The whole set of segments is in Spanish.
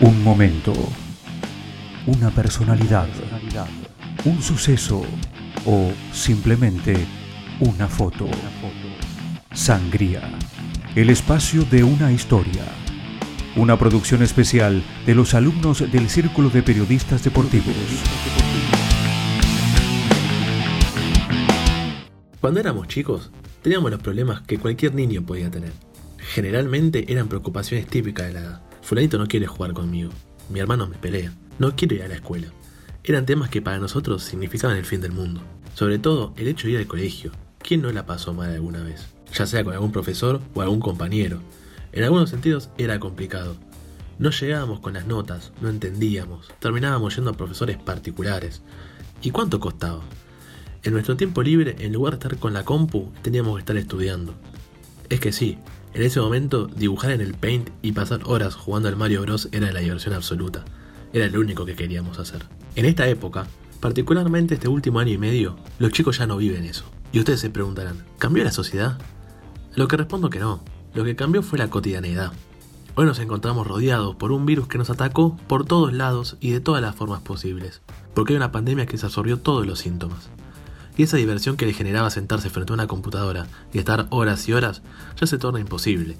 Un momento, una personalidad, un suceso o simplemente una foto. Sangría, el espacio de una historia. Una producción especial de los alumnos del Círculo de Periodistas Deportivos. Cuando éramos chicos, teníamos los problemas que cualquier niño podía tener. Generalmente eran preocupaciones típicas de la edad. Fulanito no quiere jugar conmigo. Mi hermano me pelea. No quiero ir a la escuela. Eran temas que para nosotros significaban el fin del mundo. Sobre todo el hecho de ir al colegio. ¿Quién no la pasó mal alguna vez? Ya sea con algún profesor o algún compañero. En algunos sentidos era complicado. No llegábamos con las notas, no entendíamos, terminábamos yendo a profesores particulares. ¿Y cuánto costaba? En nuestro tiempo libre, en lugar de estar con la compu, teníamos que estar estudiando. Es que sí, en ese momento dibujar en el Paint y pasar horas jugando al Mario Bros era la diversión absoluta. Era lo único que queríamos hacer. En esta época, particularmente este último año y medio, los chicos ya no viven eso. Y ustedes se preguntarán, ¿cambió la sociedad? Lo que respondo que no. Lo que cambió fue la cotidianeidad. Hoy nos encontramos rodeados por un virus que nos atacó por todos lados y de todas las formas posibles, porque hay una pandemia que se absorbió todos los síntomas. Y esa diversión que le generaba sentarse frente a una computadora y estar horas y horas ya se torna imposible.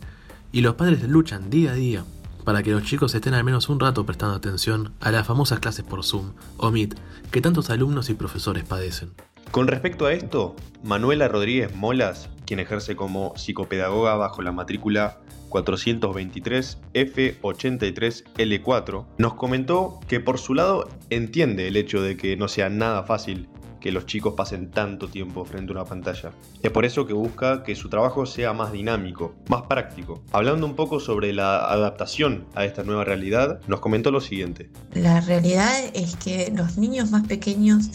Y los padres luchan día a día para que los chicos estén al menos un rato prestando atención a las famosas clases por Zoom o Meet que tantos alumnos y profesores padecen. Con respecto a esto, Manuela Rodríguez Molas, quien ejerce como psicopedagoga bajo la matrícula 423 F83L4, nos comentó que por su lado entiende el hecho de que no sea nada fácil que los chicos pasen tanto tiempo frente a una pantalla. Es por eso que busca que su trabajo sea más dinámico, más práctico. Hablando un poco sobre la adaptación a esta nueva realidad, nos comentó lo siguiente. La realidad es que los niños más pequeños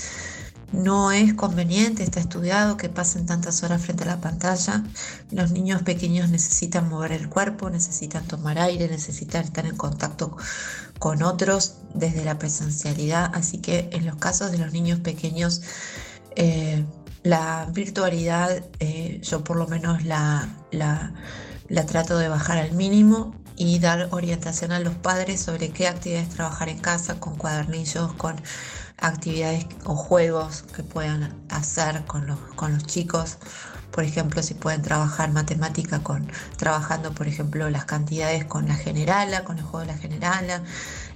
no es conveniente, está estudiado que pasen tantas horas frente a la pantalla. Los niños pequeños necesitan mover el cuerpo, necesitan tomar aire, necesitan estar en contacto con otros desde la presencialidad. Así que en los casos de los niños pequeños, eh, la virtualidad eh, yo por lo menos la, la, la trato de bajar al mínimo y dar orientación a los padres sobre qué actividades trabajar en casa, con cuadernillos, con actividades o juegos que puedan hacer con los, con los chicos. Por ejemplo, si pueden trabajar matemática con trabajando, por ejemplo, las cantidades con la generala, con el juego de la generala,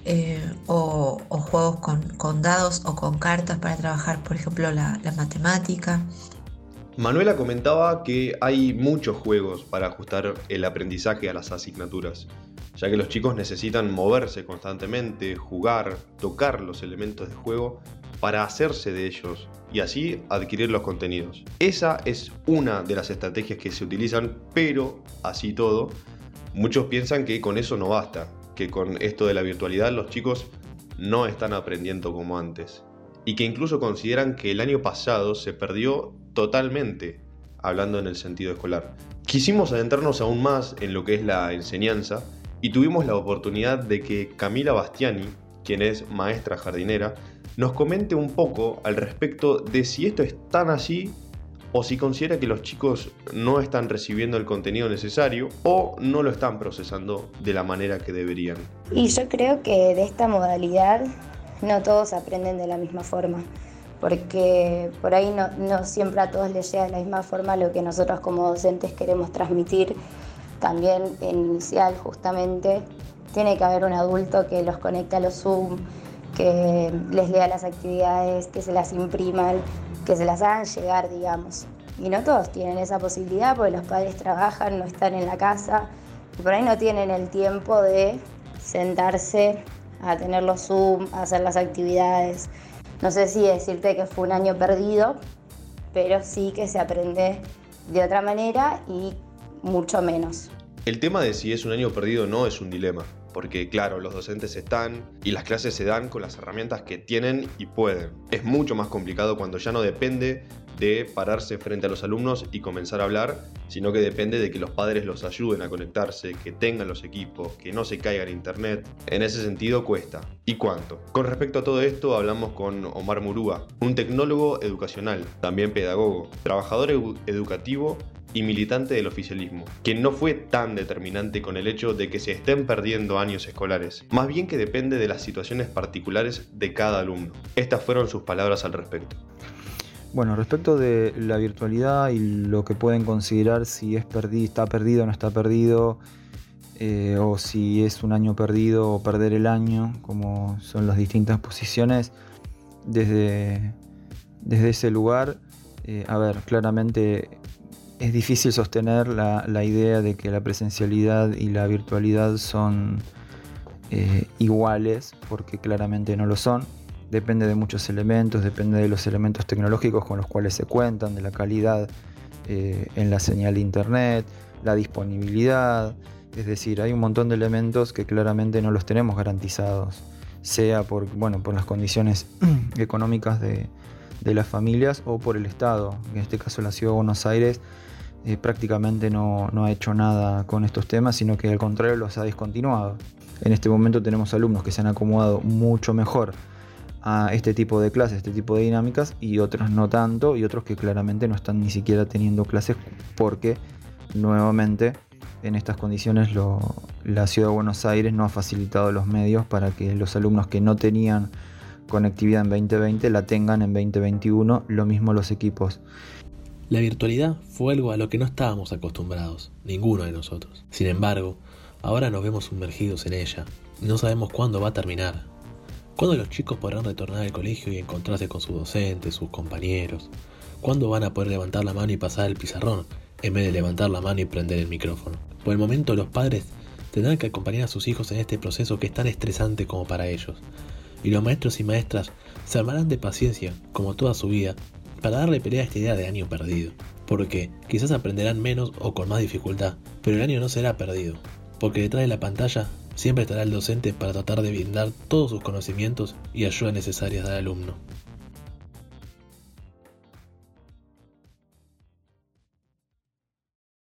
eh, o, juegos con, dados o con cartas para trabajar, por ejemplo, la matemática. Manuela comentaba que hay muchos juegos para ajustar el aprendizaje a las asignaturas, ya que los chicos necesitan moverse constantemente, jugar, tocar los elementos de juego para hacerse de ellos y así adquirir los contenidos. Esa es una de las estrategias que se utilizan, pero así todo, muchos piensan que con eso no basta, que con esto de la virtualidad los chicos no están aprendiendo como antes y que incluso consideran que el año pasado se perdió totalmente, hablando en el sentido escolar. Quisimos adentrarnos aún más en lo que es la enseñanza y tuvimos la oportunidad de que Camila Bastiani, quien es maestra jardinera, nos comente un poco al respecto de si esto es tan así o si considera que los chicos no están recibiendo el contenido necesario o no lo están procesando de la manera que deberían. Y yo creo que de esta modalidad no todos aprenden de la misma forma, porque por ahí no, siempre a todos les llega de la misma forma lo que nosotros como docentes queremos transmitir. También en inicial justamente tiene que haber un adulto que los conecte a los Zoom, que les lea las actividades, que se las impriman, que se las hagan llegar, digamos. Y no todos tienen esa posibilidad porque los padres trabajan, no están en la casa y por ahí no tienen el tiempo de sentarse a tener los Zoom, a hacer las actividades. No sé si decirte que fue un año perdido, pero sí que se aprende de otra manera y mucho menos. El tema de si es un año perdido o no es un dilema, porque claro, los docentes están y las clases se dan con las herramientas que tienen y pueden. Es mucho más complicado cuando ya no depende de pararse frente a los alumnos y comenzar a hablar, sino que depende de que los padres los ayuden a conectarse, que tengan los equipos, que no se caiga en internet. En ese sentido cuesta. ¿Y cuánto? Con respecto a todo esto hablamos con Omar Murúa, un tecnólogo educacional, también pedagogo, trabajador educativo y militante del oficialismo, quien no fue tan determinante con el hecho de que se estén perdiendo años escolares, más bien que depende de las situaciones particulares de cada alumno. Estas fueron sus palabras al respecto. Bueno, respecto de la virtualidad y lo que pueden considerar si es está perdido o no está perdido, eh, o si es un año perdido o perder el año, como son las distintas posiciones, desde, desde ese lugar, eh, a ver, claramente es difícil sostener la, idea de que la presencialidad y la virtualidad son eh, iguales, porque claramente no lo son. Depende de muchos elementos, depende de los elementos tecnológicos con los cuales se cuentan, de la calidad eh, en la señal de internet, la disponibilidad. Es decir, hay un montón de elementos que claramente no los tenemos garantizados, sea por, bueno, por las condiciones económicas de, de las familias o por el Estado. En este caso la Ciudad de Buenos Aires eh, prácticamente no, ha hecho nada con estos temas, sino que al contrario los ha descontinuado. En este momento tenemos alumnos que se han acomodado mucho mejor a este tipo de clases, este tipo de dinámicas, y otros no tanto, y otros que claramente no están ni siquiera teniendo clases porque nuevamente en estas condiciones la Ciudad de Buenos Aires no ha facilitado los medios para que los alumnos que no tenían conectividad en 2020 la tengan en 2021, lo mismo los equipos. La virtualidad fue algo a lo que no estábamos acostumbrados, ninguno de nosotros. Sin embargo, ahora nos vemos sumergidos en ella no sabemos cuándo va a terminar. ¿Cuándo los chicos podrán retornar al colegio y encontrarse con sus docentes, sus compañeros? ¿Cuándo van a poder levantar la mano y pasar el pizarrón en vez de levantar la mano y prender el micrófono? Por el momento los padres tendrán que acompañar a sus hijos en este proceso que es tan estresante como para ellos. Y los maestros y maestras se armarán de paciencia, como toda su vida, para darle pelea a esta idea de año perdido, porque quizás aprenderán menos o con más dificultad, pero el año no será perdido, porque detrás de la pantalla siempre estará el docente para tratar de brindar todos sus conocimientos y ayudas necesarias al alumno.